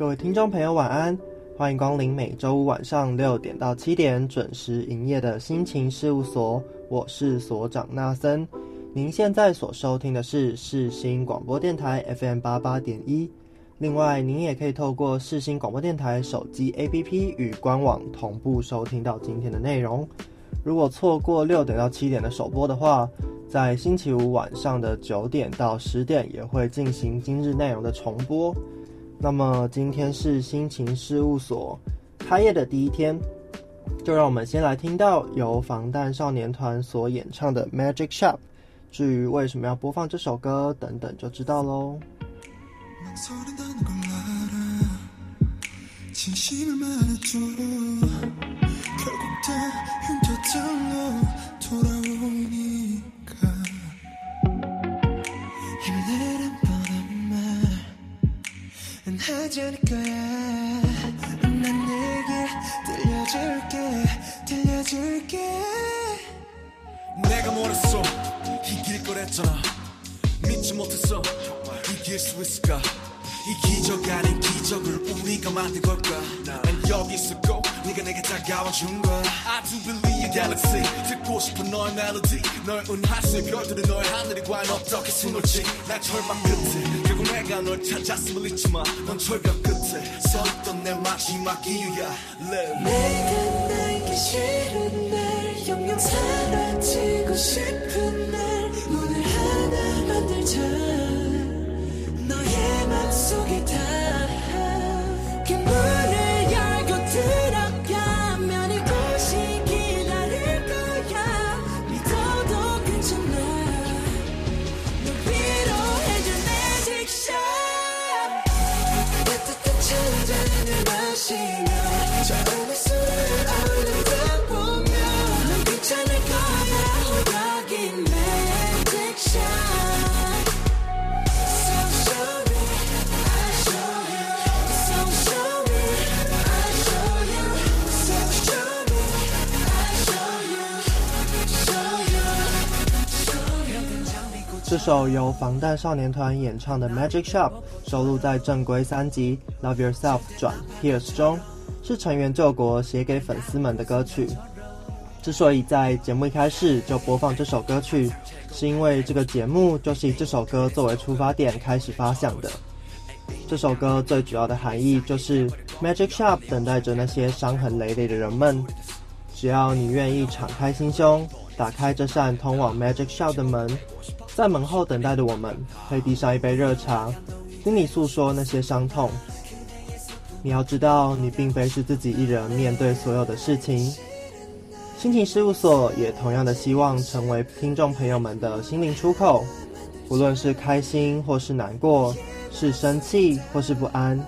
各位听众朋友，晚安！欢迎光临每周五晚上六点到七点准时营业的心情事务所，我是所长纳森。您现在所收听的是世新广播电台 FM 八八点一。另外，您也可以透过世新广播电台手机 APP 与官网同步收听到今天的内容。如果错过六点到七点的首播的话，在星期五晚上的九点到十点也会进行今日内容的重播。那么今天是心情事务所开业的第一天，就让我们先来听到由防弹少年团所演唱的《Magic Shop》。至于为什么要播放这首歌，等等就知道喽。 않을 거야 난 내게 들려줄게 들려줄게 내가 뭐랬어 이길 거랬잖아. 믿지 못했어. 이길 수 있을까? 이 기적 아닌 기적을 우리가 만든 걸까? 난 여기 있었고 네가 내게 다가와 준 거야. I do believe in galaxy. 듣고 싶은 너의 멜로디 널 은하수의 별들은 너의 하늘이 과연 어떻게 숨을지. 날 절망 끝에 내가 널 찾았음을 잊지 마. 넌 철벽 끝에 서있던 내 마지막 이유야. Live 내가 나기 싫은 날 영영 사라지고 싶은 날 오늘 하나 만들자. 너의 맘속에 다 这首由防弹少年团演唱的《Magic Shop》收录在正规三辑《Love Yourself》转《Tears》中，是成员救国写给粉丝们的歌曲。之所以在节目一开始就播放这首歌曲，是因为这个节目就是以这首歌作为出发点开始发想的。这首歌最主要的含义就是，Magic Shop 等待着那些伤痕累累的人们。只要你愿意敞开心胸，打开这扇通往 Magic Shop 的门，在门后等待的我们会递上一杯热茶，听你诉说那些伤痛。你要知道，你并非是自己一人面对所有的事情。心情事务所也同样的希望成为听众朋友们的心灵出口，无论是开心或是难过，是生气或是不安，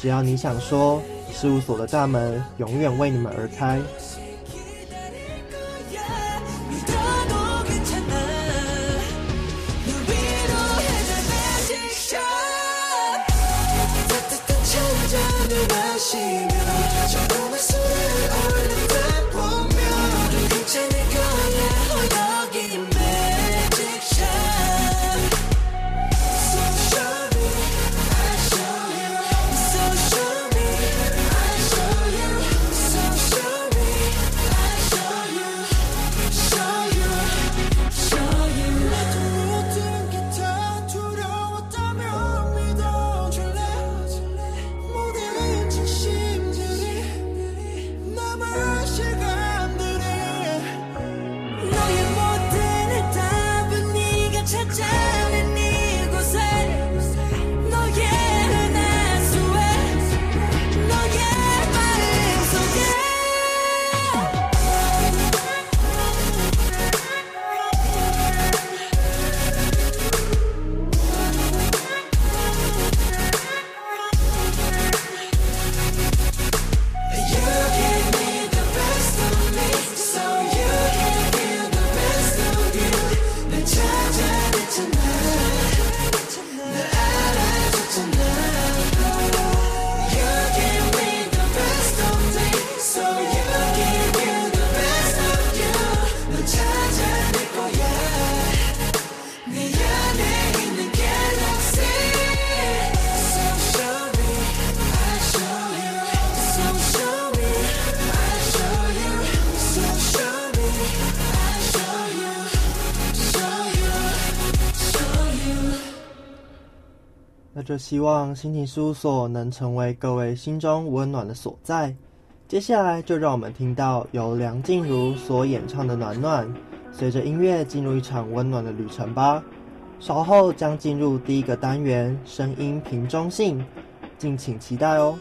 只要你想说，事务所的大门永远为你们而开。就希望心情事务所能成为各位心中温暖的所在。接下来就让我们听到由梁静茹所演唱的《暖暖》，随着音乐进入一场温暖的旅程吧。稍后将进入第一个单元——声音平中性，敬请期待哦。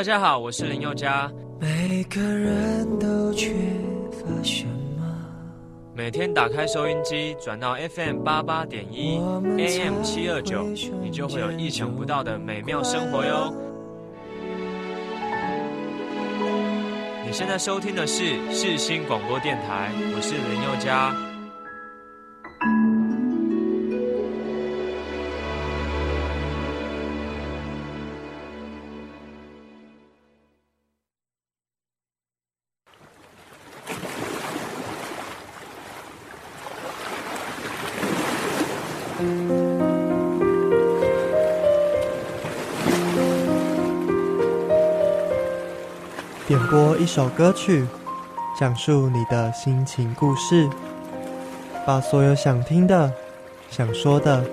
大家好，我是林宥嘉。每个人都缺乏什么？每天打开收音机，转到 FM 八八点一，AM 七二九，你就会有意想不到的美妙生活哟。你现在收听的是世新广播电台，我是林宥嘉。一首歌曲，讲述你的心情故事，把所有想听的、想说的，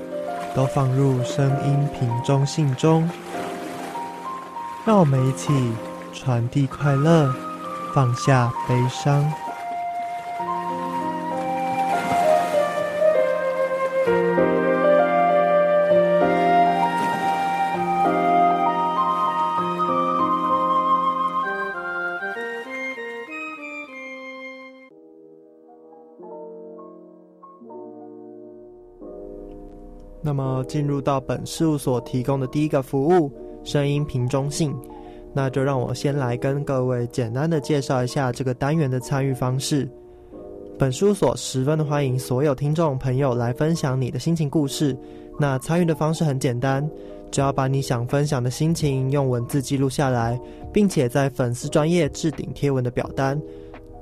都放入声音瓶中信中，让我们一起传递快乐，放下悲伤。么，进入到本事务所提供的第一个服务——声音瓶中信，那就让我先来跟各位简单的介绍一下这个单元的参与方式。本事务所十分的欢迎所有听众朋友来分享你的心情故事。那参与的方式很简单，只要把你想分享的心情用文字记录下来，并且在粉丝专业置顶贴文的表单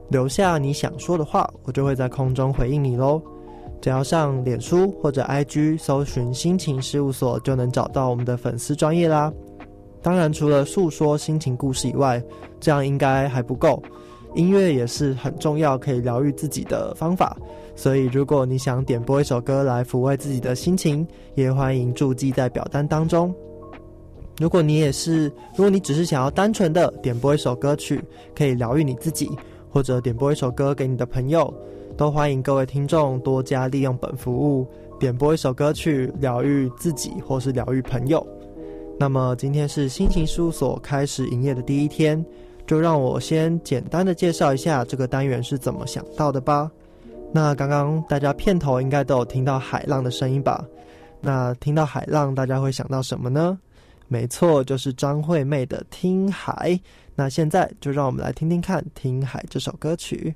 留下你想说的话，我就会在空中回应你喽。只要上脸书或者 IG 搜寻“心情事务所”，就能找到我们的粉丝专业啦。当然，除了诉说心情故事以外，这样应该还不够，音乐也是很重要，可以疗愈自己的方法。所以，如果你想点播一首歌来抚慰自己的心情，也欢迎注记在表单当中。如果你也是，如果你只是想要单纯的点播一首歌曲，可以疗愈你自己，或者点播一首歌给你的朋友。都欢迎各位听众多加利用本服务，点播一首歌曲疗愈自己或是疗愈朋友。那么今天是心情事务所开始营业的第一天，就让我先简单的介绍一下这个单元是怎么想到的吧。那刚刚大家片头应该都有听到海浪的声音吧？那听到海浪，大家会想到什么呢？没错，就是张惠妹的《听海》。那现在就让我们来听听看《听海》这首歌曲。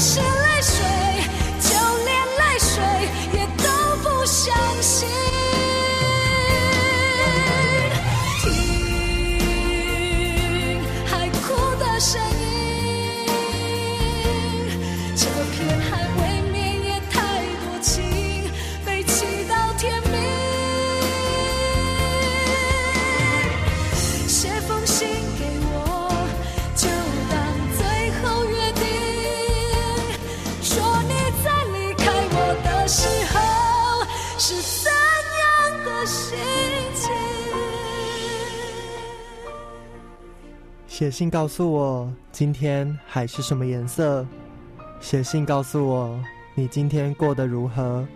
写信告诉我今天海是什么颜色。写信告诉我你今天过得如何。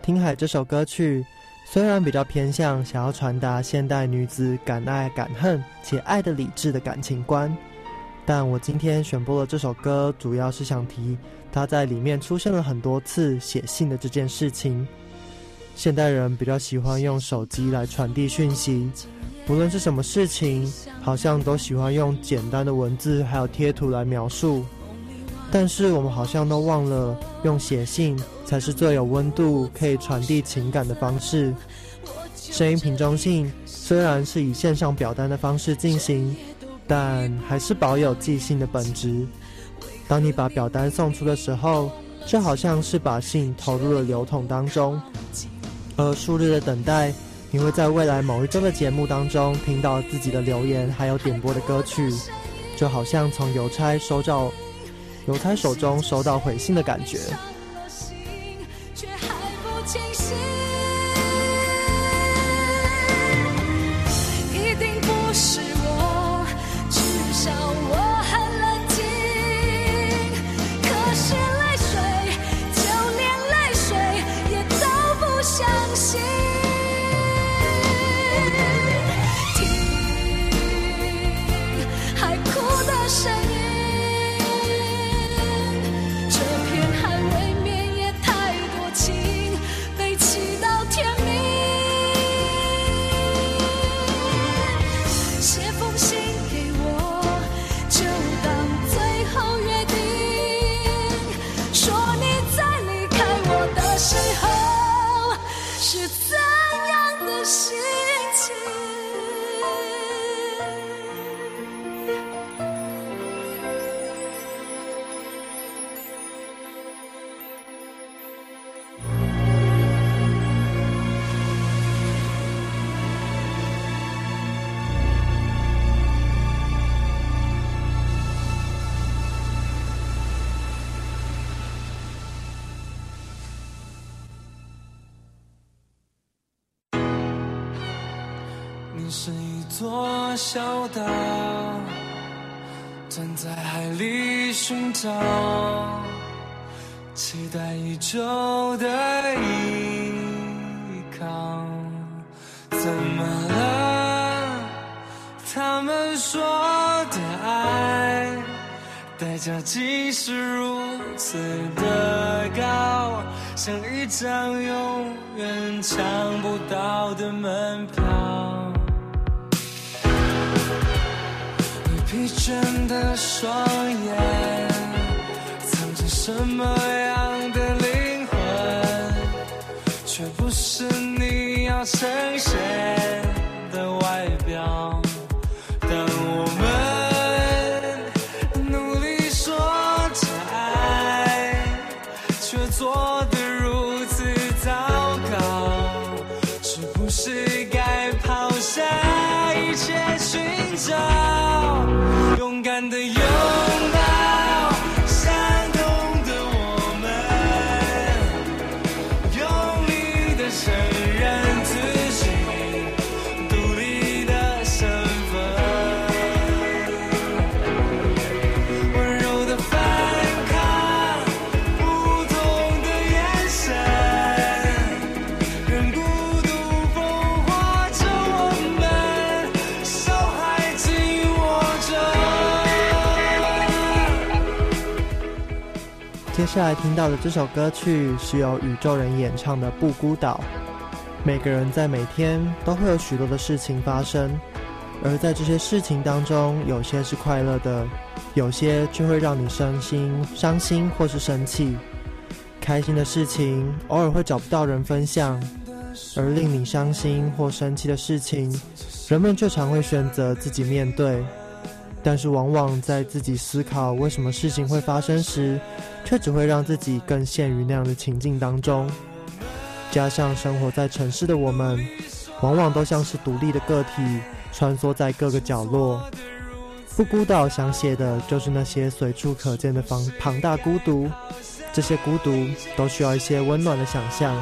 听海这首歌曲虽然比较偏向想要传达现代女子敢爱敢恨且爱的理智的感情观，但我今天选播了这首歌，主要是想提他在里面出现了很多次写信的这件事情。现代人比较喜欢用手机来传递讯息，不论是什么事情，好像都喜欢用简单的文字还有贴图来描述。但是我们好像都忘了，用写信才是最有温度、可以传递情感的方式。声音瓶中信虽然是以线上表单的方式进行，但还是保有寄信的本质。当你把表单送出的时候，就好像是把信投入了邮筒当中。而数日的等待，你会在未来某一周的节目当中听到自己的留言，还有点播的歌曲，就好像从邮差收到。邮差手中收到回信的感觉。疲倦的双眼，藏着什么样的灵魂？却不是你要呈现接下来听到的这首歌曲是由宇宙人演唱的《不孤岛》。每个人在每天都会有许多的事情发生，而在这些事情当中，有些是快乐的，有些却会让你伤心、伤心或是生气。开心的事情偶尔会找不到人分享，而令你伤心或生气的事情，人们就常会选择自己面对。但是，往往在自己思考为什么事情会发生时，却只会让自己更陷于那样的情境当中。加上生活在城市的我们，往往都像是独立的个体，穿梭在各个角落。不孤岛想写的就是那些随处可见的庞庞大孤独，这些孤独都需要一些温暖的想象。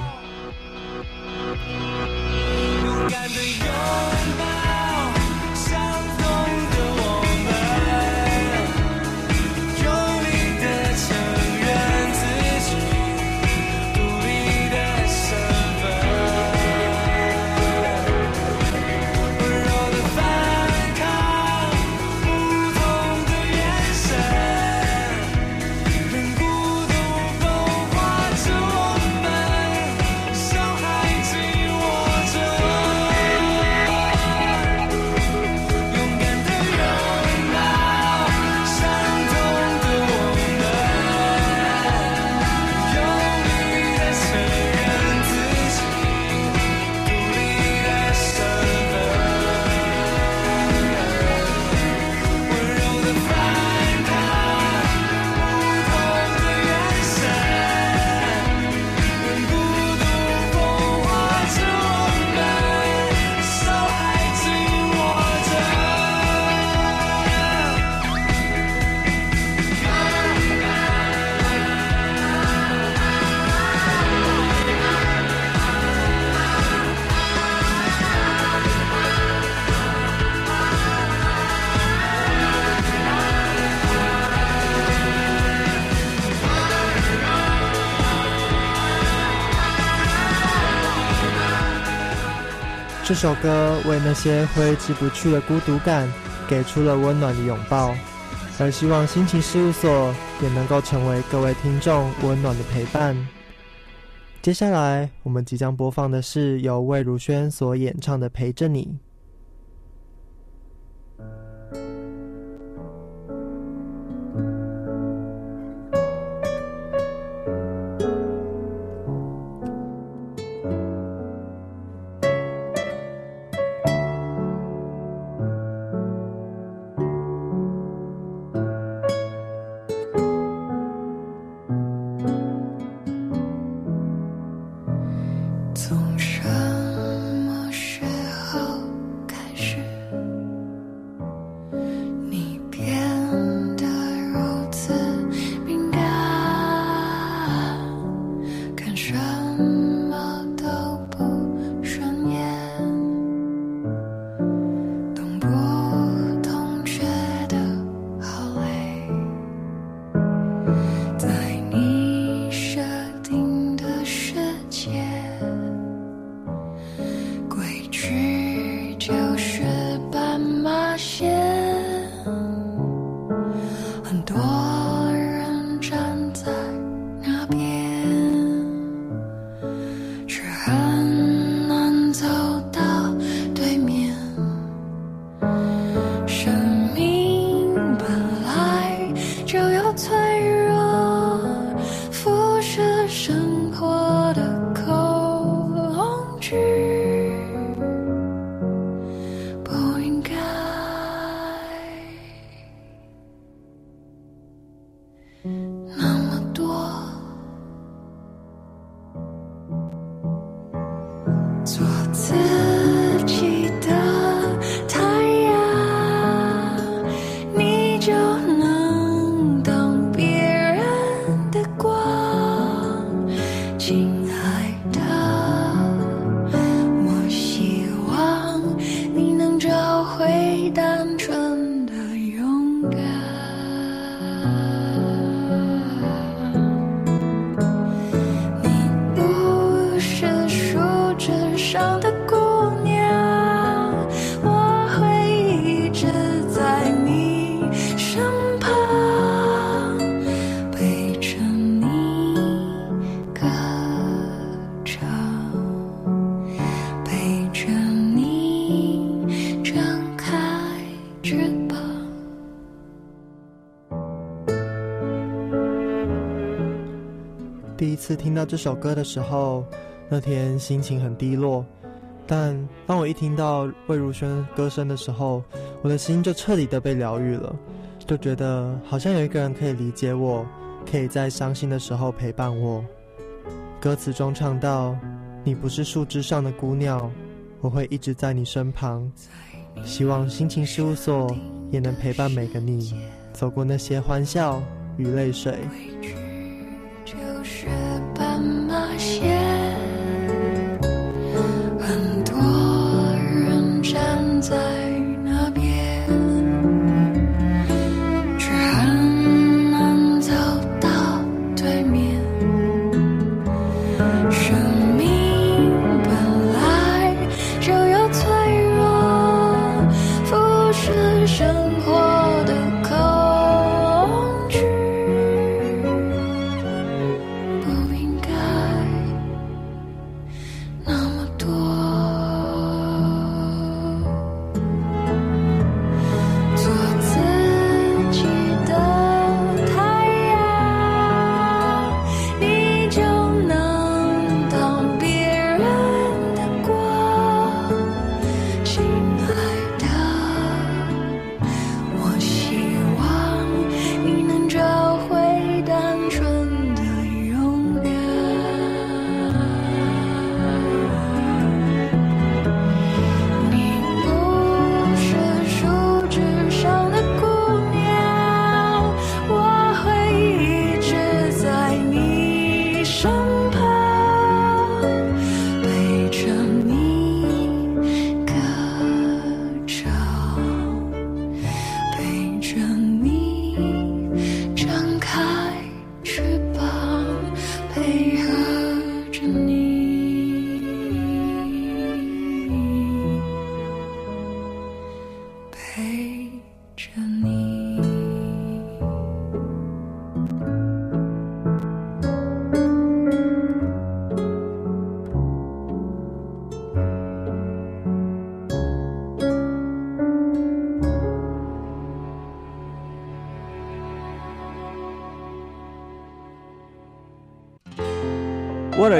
首歌为那些挥之不去的孤独感给出了温暖的拥抱，而希望心情事务所也能够成为各位听众温暖的陪伴。接下来我们即将播放的是由魏如萱所演唱的《陪着你》。次听到这首歌的时候，那天心情很低落。但当我一听到魏如萱歌声的时候，我的心就彻底的被疗愈了，就觉得好像有一个人可以理解我，可以在伤心的时候陪伴我。歌词中唱到：“你不是树枝上的姑娘，我会一直在你身旁。”希望心情事务所也能陪伴每个你，走过那些欢笑与泪水。在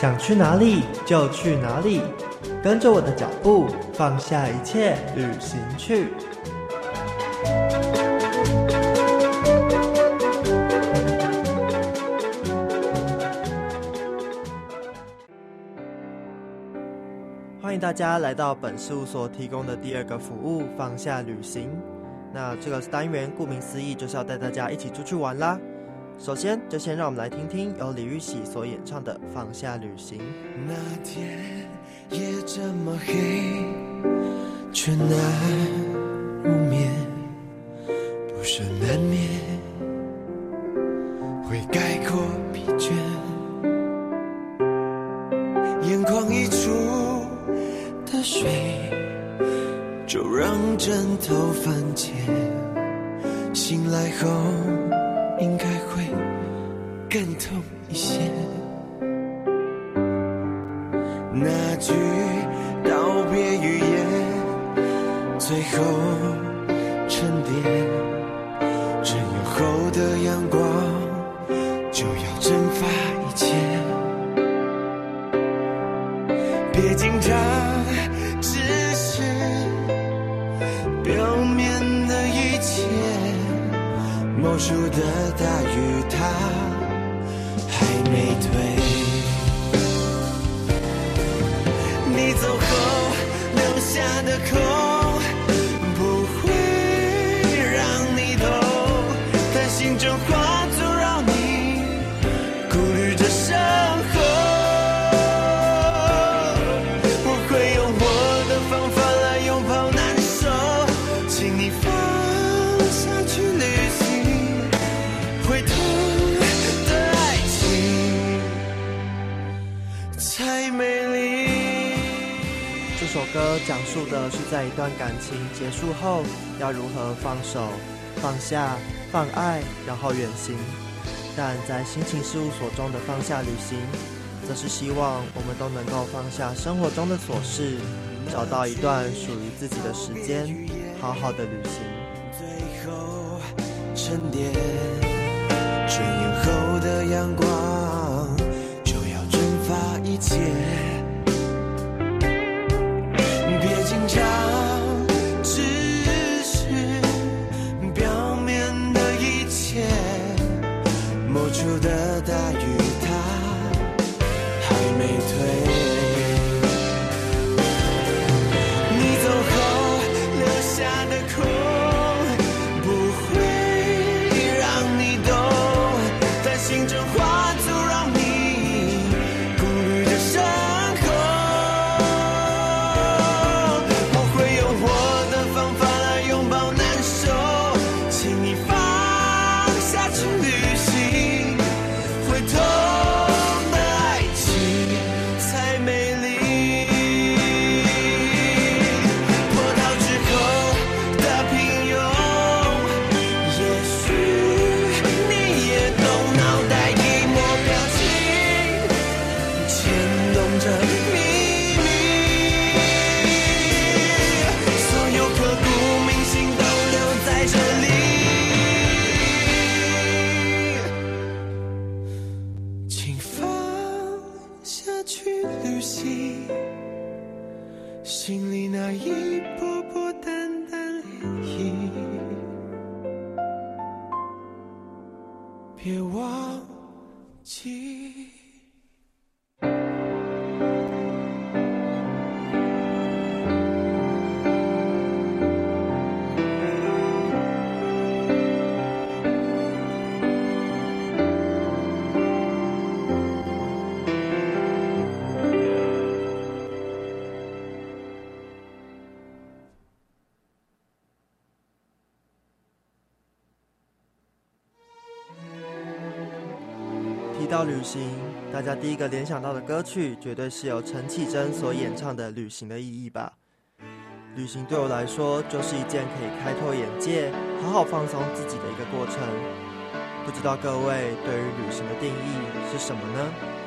想去哪里就去哪里，跟着我的脚步，放下一切，旅行去。欢迎大家来到本事务所提供的第二个服务——放下旅行。那这个单元顾名思义，就是要带大家一起出去玩啦。首先，就先让我们来听听由李玉玺所演唱的《放下旅行》。那天夜这么黑，却难入眠，不是难免会概括疲倦，眼眶溢出的水，就让枕头翻溅，醒来后更痛一些。那句道别语言，最后沉淀。只有后的阳光，就要蒸发一切。别紧张，只是表面的一切。魔术的大雨，它讲述的是在一段感情结束后，要如何放手、放下、放爱，然后远行。但在心情事务所中的放下旅行，则是希望我们都能够放下生活中的琐事，找到一段属于自己的时间，好好的旅行。最后沉淀，春后的阳光就要蒸发一切。去旅行。心里那一步到旅行，大家第一个联想到的歌曲，绝对是由陈绮贞所演唱的《旅行的意义》吧。旅行对我来说，就是一件可以开拓眼界、好好放松自己的一个过程。不知道各位对于旅行的定义是什么呢？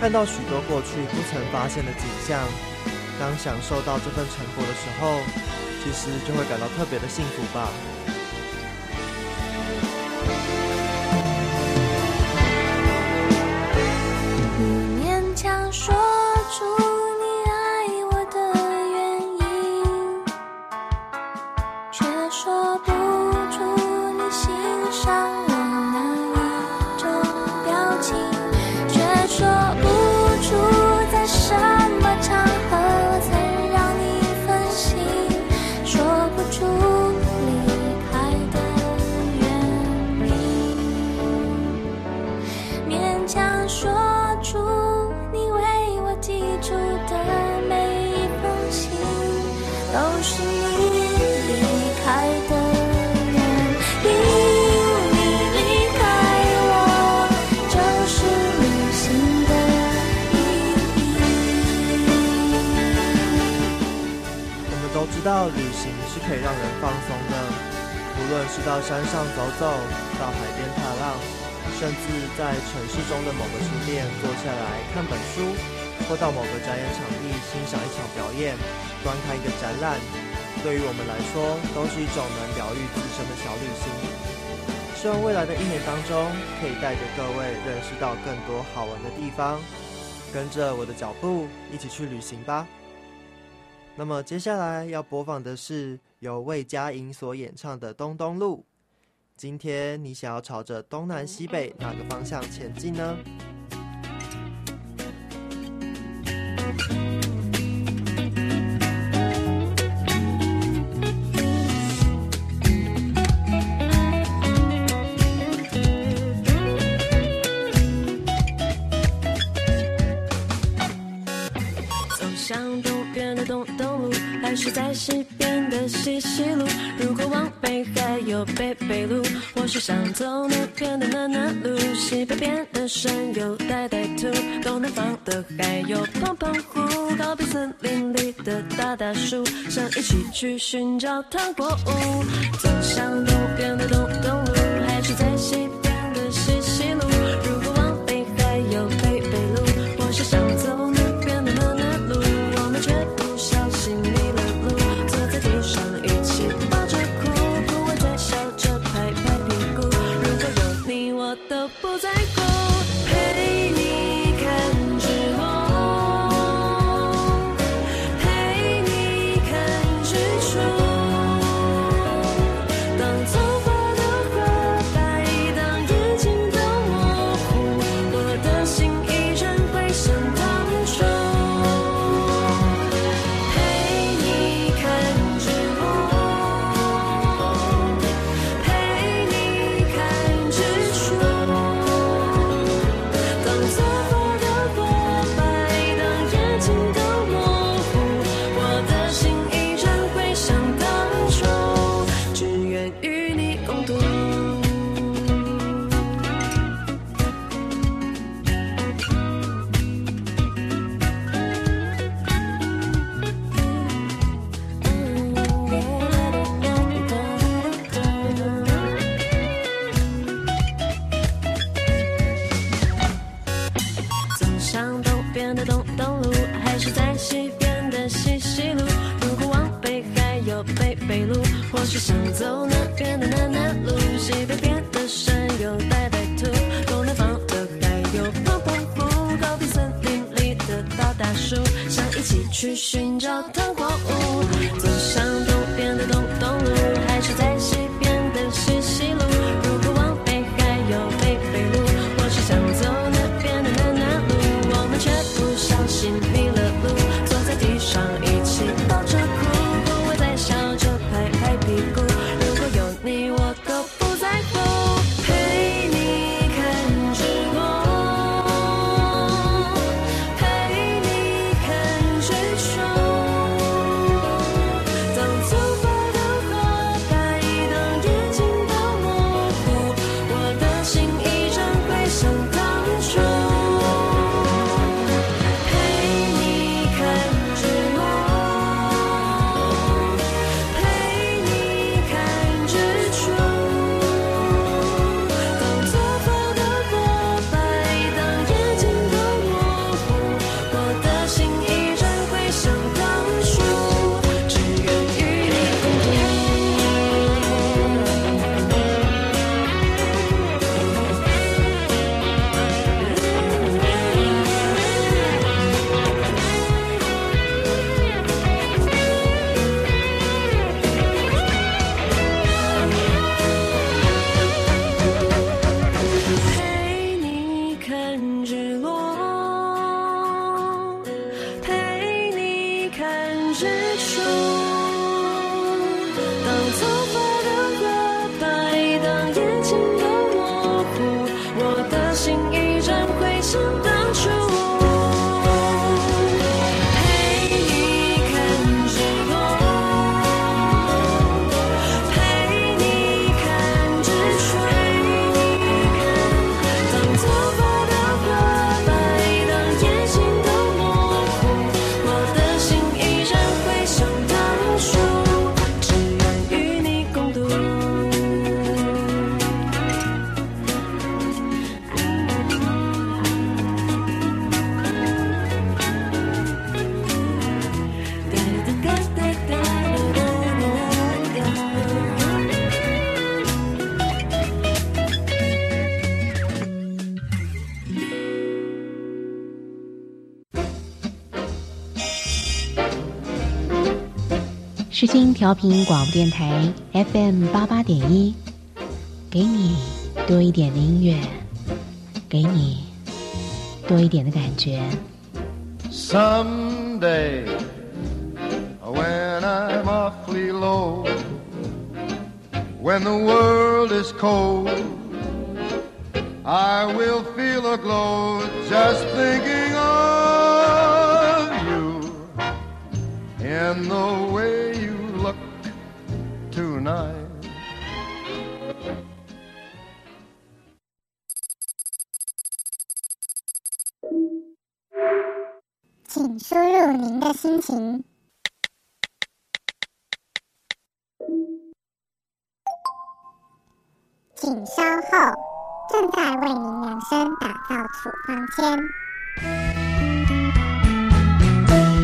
看到许多过去不曾发现的景象。当享受到这份成果的时候，其实就会感到特别的幸福吧。无论是到山上走走，到海边踏浪，甚至在城市中的某个书店坐下来看本书，或到某个展演场地欣赏一场表演，观看一个展览，对于我们来说都是一种能疗愈自身的小旅行。希望未来的一年当中，可以带着各位认识到更多好玩的地方，跟着我的脚步一起去旅行吧。那么接下来要播放的是由魏佳莹所演唱的《东东路》。今天你想要朝着东南西北哪个方向前进呢？在西边的西西路？如果往北还有北北路，我是想走那边的南南路。西北边的山有呆呆兔，东南方的还有胖胖虎。告别森林里的大大树，想一起去寻找糖果屋。走向东边的东东路，还是在西调频广播电台 FM 八八点一，给你多一点的音乐，给你多一点的感觉。Someday, when I'm awfully low, when the world is cold, I will feel a glow just thinking of you in the 心情。请稍后，正在为您量身打造处方签。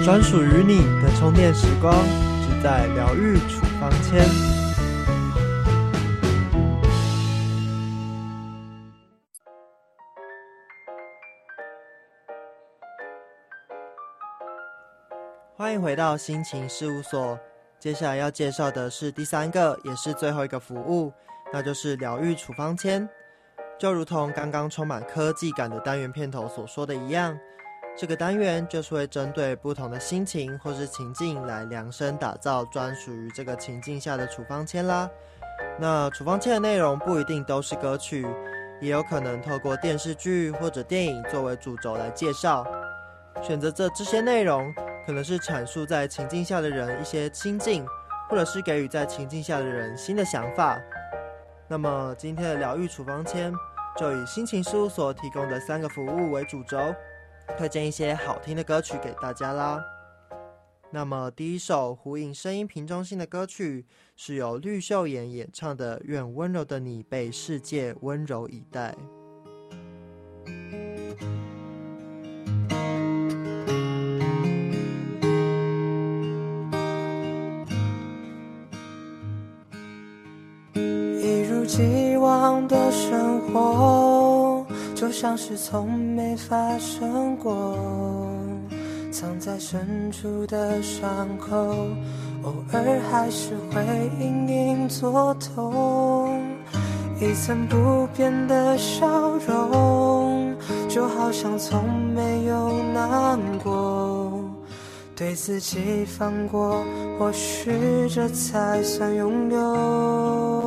专属于你的充电时光，只在疗愈处方签。欢迎回到心情事务所。接下来要介绍的是第三个，也是最后一个服务，那就是疗愈处方签。就如同刚刚充满科技感的单元片头所说的一样，这个单元就是会针对不同的心情或是情境来量身打造专属于这个情境下的处方签啦。那处方签的内容不一定都是歌曲，也有可能透过电视剧或者电影作为主轴来介绍。选择这这些内容，可能是阐述在情境下的人一些心境，或者是给予在情境下的人新的想法。那么今天的疗愈处方签就以心情事务所提供的三个服务为主轴，推荐一些好听的歌曲给大家啦。那么第一首呼应声音瓶中心的歌曲，是由绿秀妍演唱的《愿温柔的你被世界温柔以待》。生活，就像是从没发生过。藏在深处的伤口，偶尔还是会隐隐作痛。一层不变的笑容，就好像从没有难过。对自己放过，或许这才算拥有。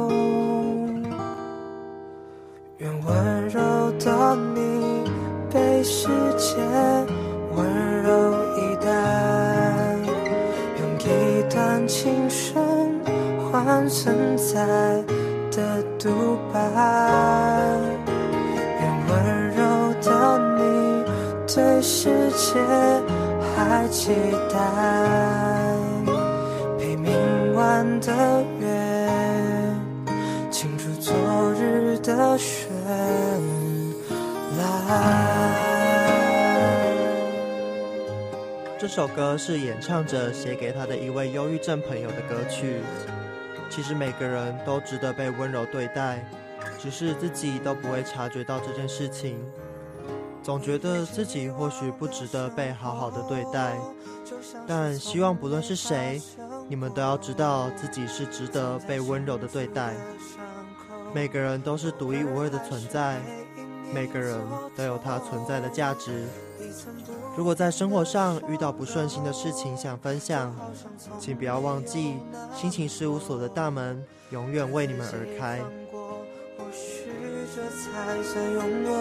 存在的独白。愿温柔的你对世界还期待，陪明晚的月，清楚昨日的绚烂。这首歌是演唱者写给他的一位忧郁症朋友的歌曲。其实每个人都值得被温柔对待，只是自己都不会察觉到这件事情。总觉得自己或许不值得被好好的对待，但希望不论是谁，你们都要知道自己是值得被温柔的对待。每个人都是独一无二的存在，每个人都有他存在的价值。如果在生活上遇到不顺心的事情想分享，请不要忘记，心情事务所的大门永远为你们而开。或许这才算拥有。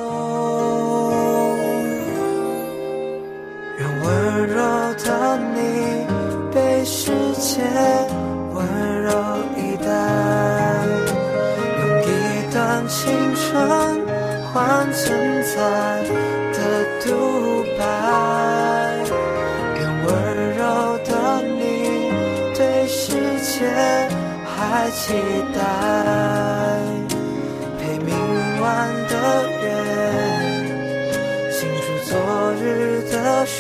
愿温柔的你被世界温柔以待，用一段青春换存在的独白。期待。陪明晚的月，清楚昨日的水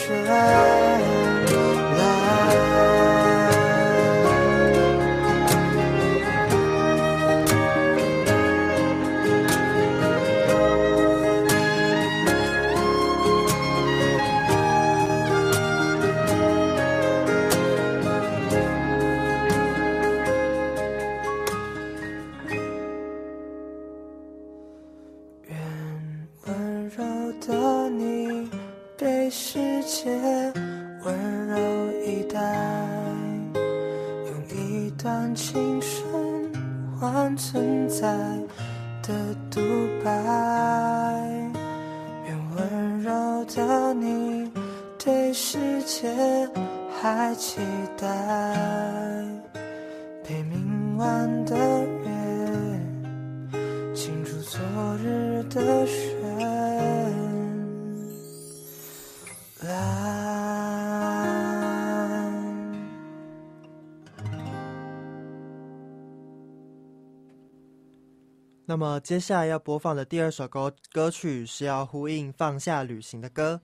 那么接下来要播放的第二首歌歌曲是要呼应放下旅行的歌，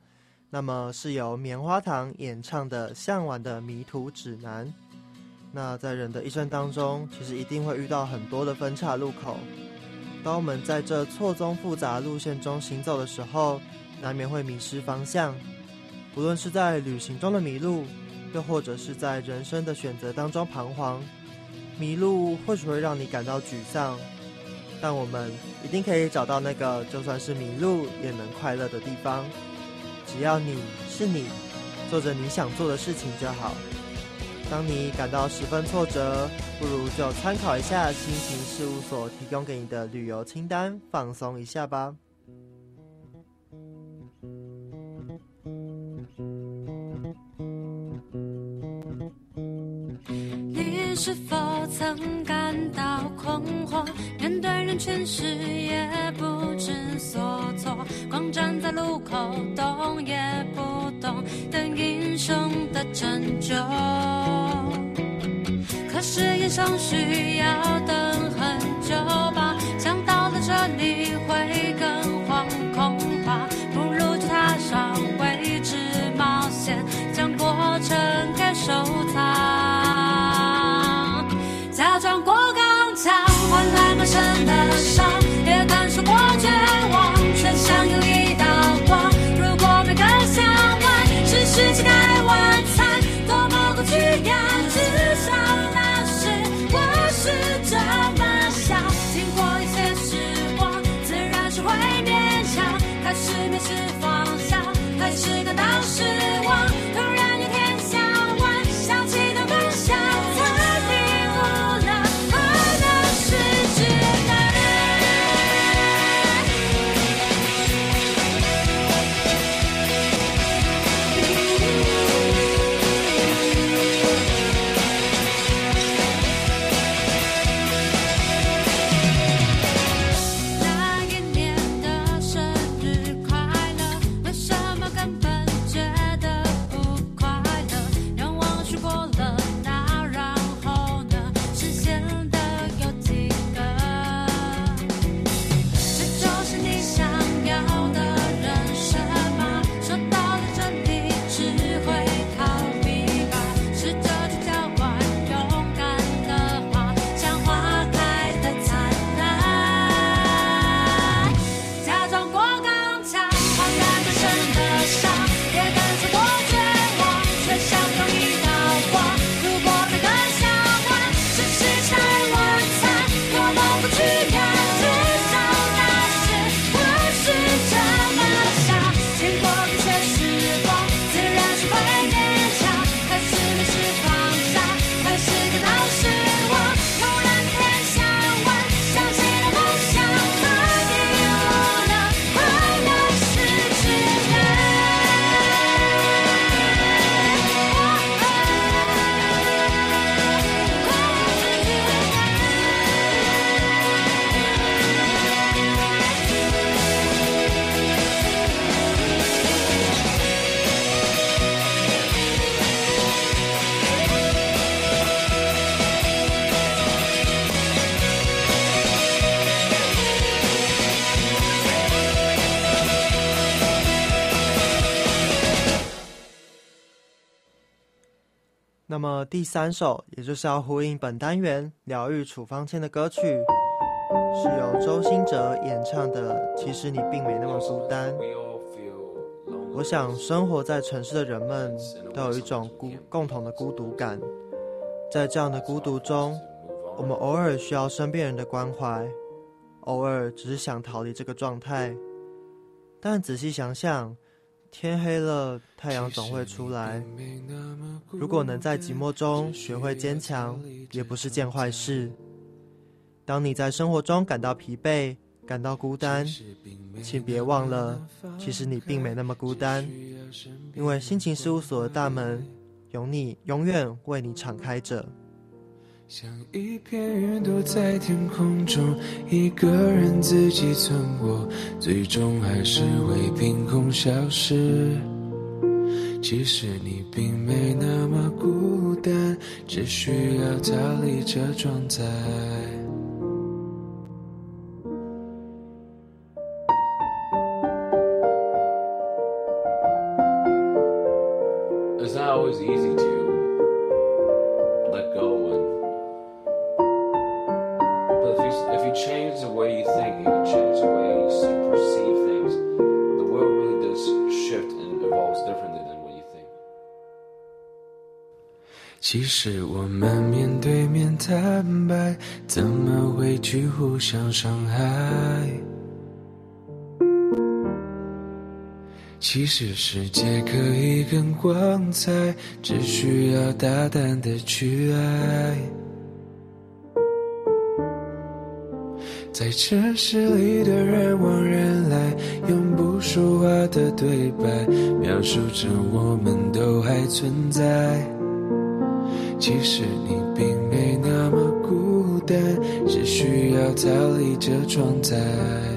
那么是由棉花糖演唱的《向往的迷途指南》。那在人的一生当中，其实一定会遇到很多的分岔路口。当我们在这错综复杂路线中行走的时候，难免会迷失方向。不论是在旅行中的迷路，又或者是在人生的选择当中彷徨，迷路或许会让你感到沮丧，但我们一定可以找到那个就算是迷路也能快乐的地方。只要你是你，做着你想做的事情就好。当你感到十分挫折，不如就参考一下心情事务所提供给你的旅游清单，放松一下吧。是否曾感到困惑？面对人群时也不知所措，光站在路口动也不动，等英雄的拯救。可是也尚需要等很久吧，想到了这里是期待晚餐，多么不屈样，至少那时我是这么想。经过一些时光，自然是会勉强，开始迷失方向，开始感到失望。么第三首，也就是要呼应本单元疗愈处方签的歌曲，是由周兴哲演唱的《其实你并没那么孤单》。我想，生活在城市的人们都有一种孤共同的孤独感，在这样的孤独中，我们偶尔需要身边人的关怀，偶尔只是想逃离这个状态。但仔细想想，天黑了，太阳总会出来。如果能在寂寞中学会坚强，也不是件坏事。当你在生活中感到疲惫、感到孤单，请别忘了，其实你并没那么孤单，因为心情事务所的大门有你永远为你敞开着。像一片云朵在天空中，一个人自己存活，最终还是会凭空消失。其实你并没那么孤单，只需要逃离这状态。互相伤害？其实世界可以更光彩，只需要大胆的去爱。在城市里的人往人来，用不说话的对白，描述着我们都还存在。其实你并没那么只需要逃离这状态。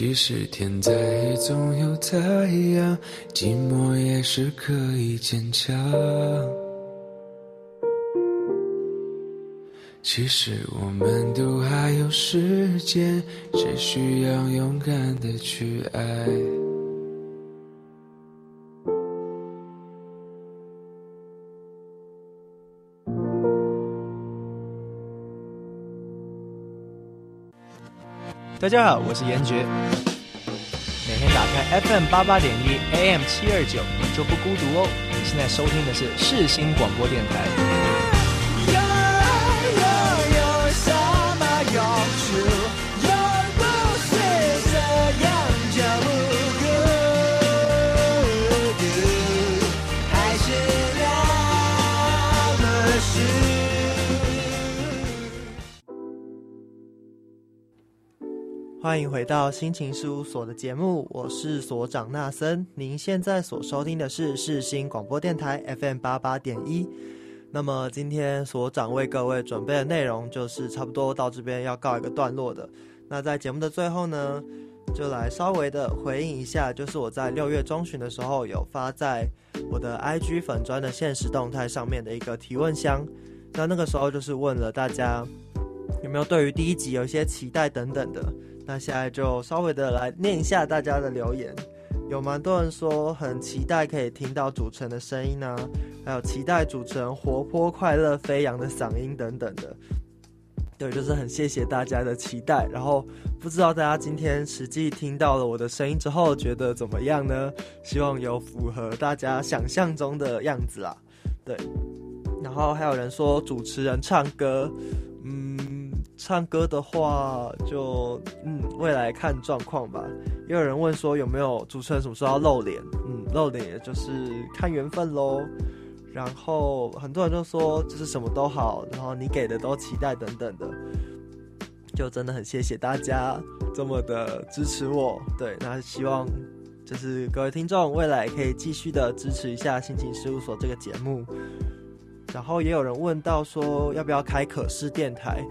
其实天再黑总有太阳，寂寞也是可以坚强。其实我们都还有时间，只需要勇敢的去爱。大家好，我是严爵。每天打开 FM 八八点一 AM 七二九，你就不孤独哦。你现在收听的是世新广播电台。欢迎回到心情事务所的节目，我是所长纳森。您现在所收听的是世新广播电台 FM 八八点一。那么今天所长为各位准备的内容就是差不多到这边要告一个段落的。那在节目的最后呢，就来稍微的回应一下，就是我在六月中旬的时候有发在我的 IG 粉砖的现实动态上面的一个提问箱。那那个时候就是问了大家有没有对于第一集有一些期待等等的。那现在就稍微的来念一下大家的留言，有蛮多人说很期待可以听到主持人的声音呢、还有期待主持人活泼、快乐、飞扬的嗓音等等的。对，就是很谢谢大家的期待。然后不知道大家今天实际听到了我的声音之后，觉得怎么样呢？希望有符合大家想象中的样子啦。对，然后还有人说主持人唱歌，唱歌的话就，嗯，未来看状况吧。也有人问说有没有主持人什么时候要露脸？嗯，露脸也就是看缘分喽。然后很多人就说就是什么都好，然后你给的都期待等等的，就真的很谢谢大家这么的支持我。对，那希望就是各位听众未来可以继续的支持一下心情事务所这个节目。然后也有人问到说要不要开可视电台？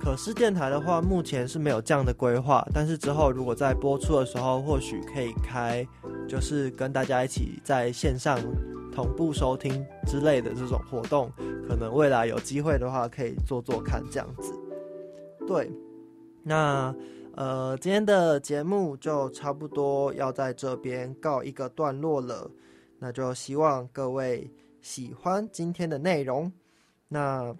可视电台的话，目前是没有这样的规划，但是之后如果在播出的时候，或许可以开，就是跟大家一起在线上同步收听之类的这种活动，可能未来有机会的话，可以做做看这样子。对，那呃，今天的节目就差不多要在这边告一个段落了，那就希望各位喜欢今天的内容。那。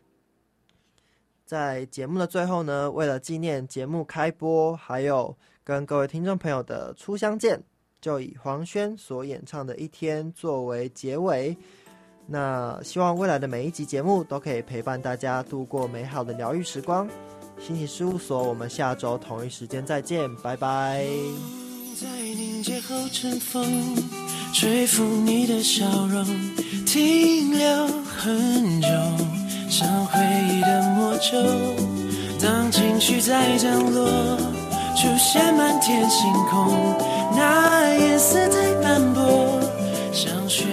在节目的最后呢，为了纪念节目开播，还有跟各位听众朋友的初相见，就以黄轩所演唱的《一天》作为结尾。那希望未来的每一集节目都可以陪伴大家度过美好的疗愈时光。心情事务所，我们下周同一时间再见，拜拜。在凝结后尘封，吹拂你的笑容，停留很久，像回忆的魔咒。当情绪在降落，出现漫天星空，那颜色太斑驳，像漩